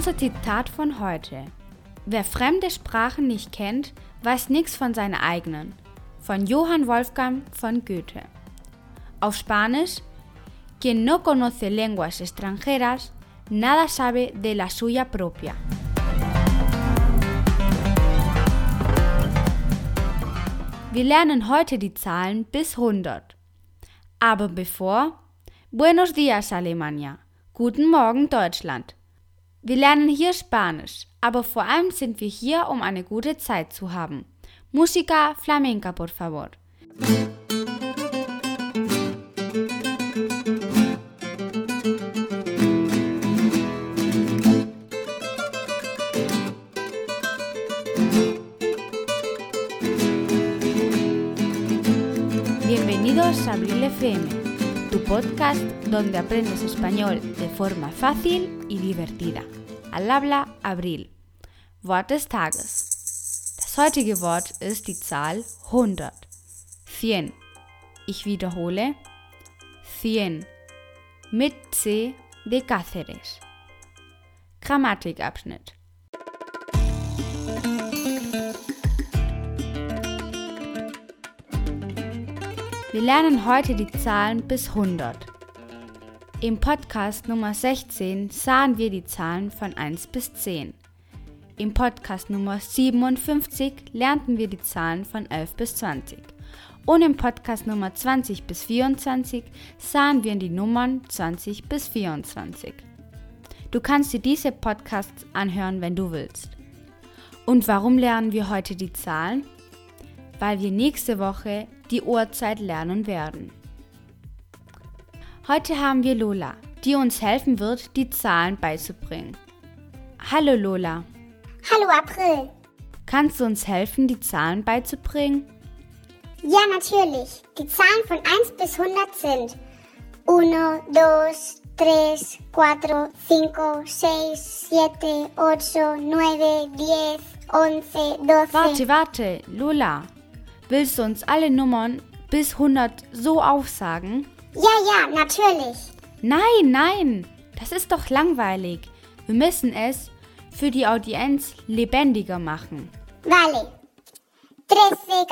Unser Zitat von heute. Wer fremde Sprachen nicht kennt, weiß nichts von seiner eigenen. Von Johann Wolfgang von Goethe. Auf Spanisch, quien no conoce lenguas extranjeras, nada sabe de la suya propia. Wir lernen heute die Zahlen bis 100. Aber bevor, Buenos días Alemania, guten Morgen Deutschland. Wir lernen hier Spanisch, aber vor allem sind wir hier, um eine gute Zeit zu haben. Música flamenca, por favor. Bienvenidos a Abril FM, tu podcast donde aprendes español de forma fácil y divertida. Al habla Abril. Wort des Tages. Das heutige Wort ist die Zahl 100. Cien. Ich wiederhole. Cien. Mit C de Cáceres. Grammatikabschnitt. Wir lernen heute die Zahlen bis 100. Im Podcast Nummer 16 sahen wir die Zahlen von 1 bis 10. Im Podcast Nummer 57 lernten wir die Zahlen von 11 bis 20. Und im Podcast Nummer 20 bis 24 sahen wir die Nummern 20 bis 24. Du kannst dir diese Podcasts anhören, wenn du willst. Und warum lernen wir heute die Zahlen? Weil wir nächste Woche die Uhrzeit lernen werden. Heute haben wir Lola, die uns helfen wird, die Zahlen beizubringen. Hallo Lola. Hallo April. Kannst du uns helfen, die Zahlen beizubringen? Ja, natürlich. Die Zahlen von 1 bis 100 sind 1, 2, 3, 4, 5, 6, 7, 8, 9, 10, 11, 12. Warte, warte, Lola. Willst du uns alle Nummern bis 100 so aufsagen? Ja, ja, natürlich. Nein, nein, das ist doch langweilig. Wir müssen es für die Audienz lebendiger machen. Vale. 13,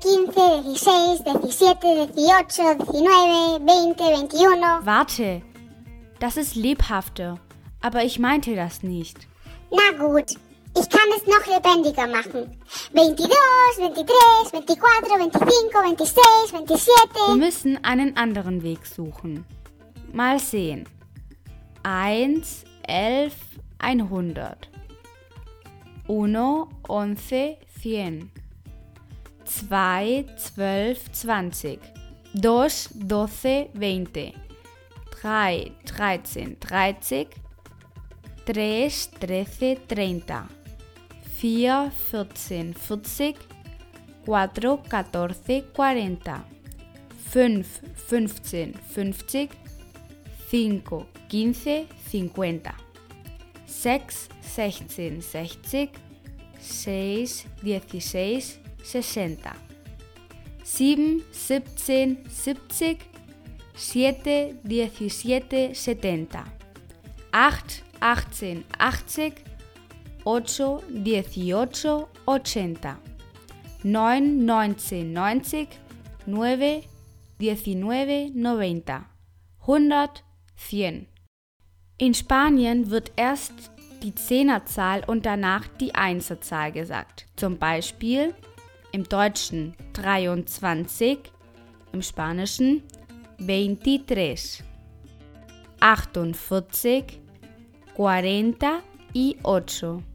14, 15, 16, 17, 18, 19, 20, 21. Warte, das ist lebhafter, aber ich meinte das nicht. Na gut. Ich kann es noch lebendiger machen. 22, 23, 24, 25, 26, 27. Wir müssen einen anderen Weg suchen. Mal sehen. 1, 11, 100. 1, 11, 100. 2, 12, 20. 2, 12, 20. 3, 13, 30. 3, 13, 30. 4, 14, 40, 4, 14, 40, 5, 15, 50, 5, 15, 50, 6, 16, 60, 6, 16, 60, 7, 17, 70, 7, 17, 70, 8, 18, 80, 8, 18, 80. 9, 19, 90. 9, 19, 90. 100, 100. In Spanien wird erst die Zehnerzahl und danach die Einserzahl gesagt. Zum Beispiel im Deutschen 23, im Spanischen 23, 48, 40 y 8.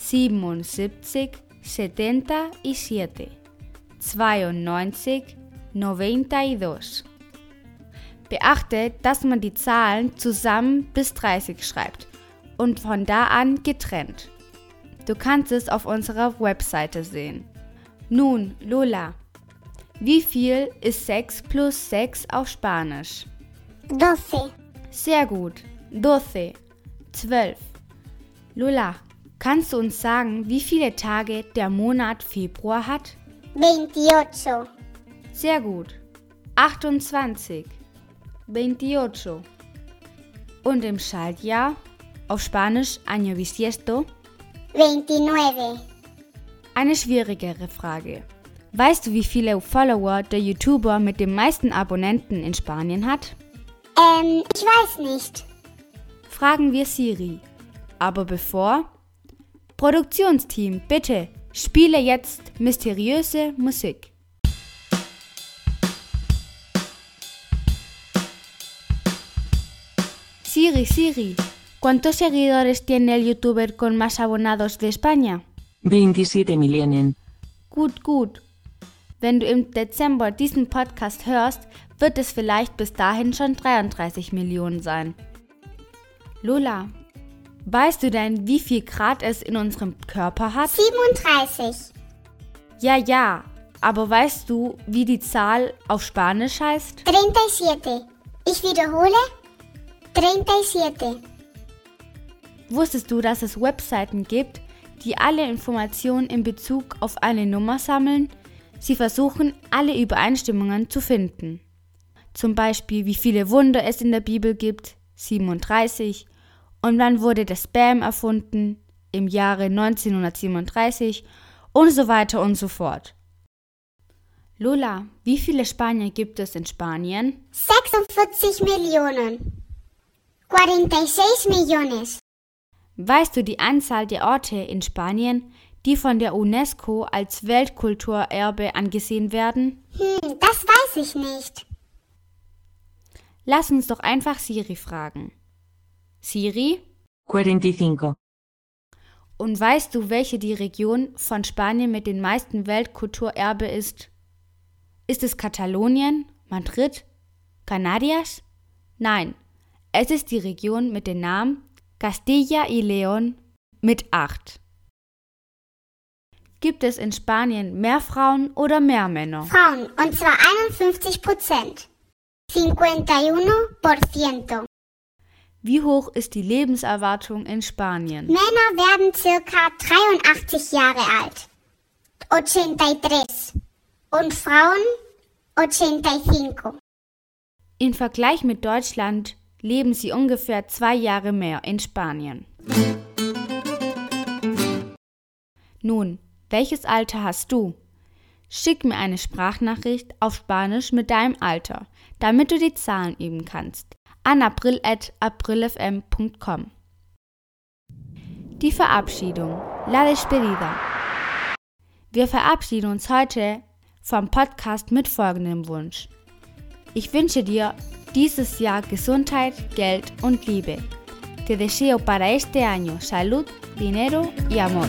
77, 77, 92, 92. Beachte, dass man die Zahlen zusammen bis 30 schreibt und von da an getrennt. Du kannst es auf unserer Webseite sehen. Nun, Lola, wie viel ist 6 plus 6 auf Spanisch? 12. Sehr gut. 12. 12. Lola, Kannst du uns sagen, wie viele Tage der Monat Februar hat? 28. Sehr gut. 28. 28. Und im Schaltjahr? auf Spanisch año bisiesto? 29. Eine schwierigere Frage. Weißt du, wie viele Follower der YouTuber mit den meisten Abonnenten in Spanien hat? Ähm, ich weiß nicht. Fragen wir Siri. Aber bevor? Produktionsteam, bitte, spiele jetzt mysteriöse Musik. Siri, Siri, ¿cuántos seguidores tiene el youtuber con más abonados de España? 27 Millionen. Gut, gut. Wenn du im Dezember diesen Podcast hörst, wird es vielleicht bis dahin schon 33 Millionen sein. Lola, weißt du denn, wie viel Grad es in unserem Körper hat? 37. Ja, ja, aber weißt du, wie die Zahl auf Spanisch heißt? 37. Ich wiederhole. 37. Wusstest du, dass es Webseiten gibt, die alle Informationen in Bezug auf eine Nummer sammeln? Sie versuchen, alle Übereinstimmungen zu finden. Zum Beispiel, wie viele Wunder es in der Bibel gibt, 37. Und wann wurde der Spam erfunden? Im Jahre 1937 und so weiter und so fort. Lola, wie viele Spanier gibt es in Spanien? 46 Millionen. 46 Millones. Weißt du die Anzahl der Orte in Spanien, die von der UNESCO als Weltkulturerbe angesehen werden? Hm, das weiß ich nicht. Lass uns doch einfach Siri fragen. Siri? 45. Und weißt du, welche die Region von Spanien mit den meisten Weltkulturerbe ist? Ist es Katalonien, Madrid, Canarias? Nein, es ist die Region mit dem Namen Castilla y León mit 8. Gibt es in Spanien mehr Frauen oder mehr Männer? Frauen, und zwar 51 Prozent. 51 Prozent. Wie hoch ist die Lebenserwartung in Spanien? Männer werden circa 83 Jahre alt. 83. Und Frauen 85. Im Vergleich mit Deutschland leben sie ungefähr zwei Jahre mehr in Spanien. Nun, welches Alter hast du? Schick mir eine Sprachnachricht auf Spanisch mit deinem Alter, damit du die Zahlen üben kannst. An april.aprilfm.com Die Verabschiedung. La despedida. Wir verabschieden uns heute vom Podcast mit folgendem Wunsch. Ich wünsche dir dieses Jahr Gesundheit, Geld und Liebe. Te deseo para este año salud, dinero y amor.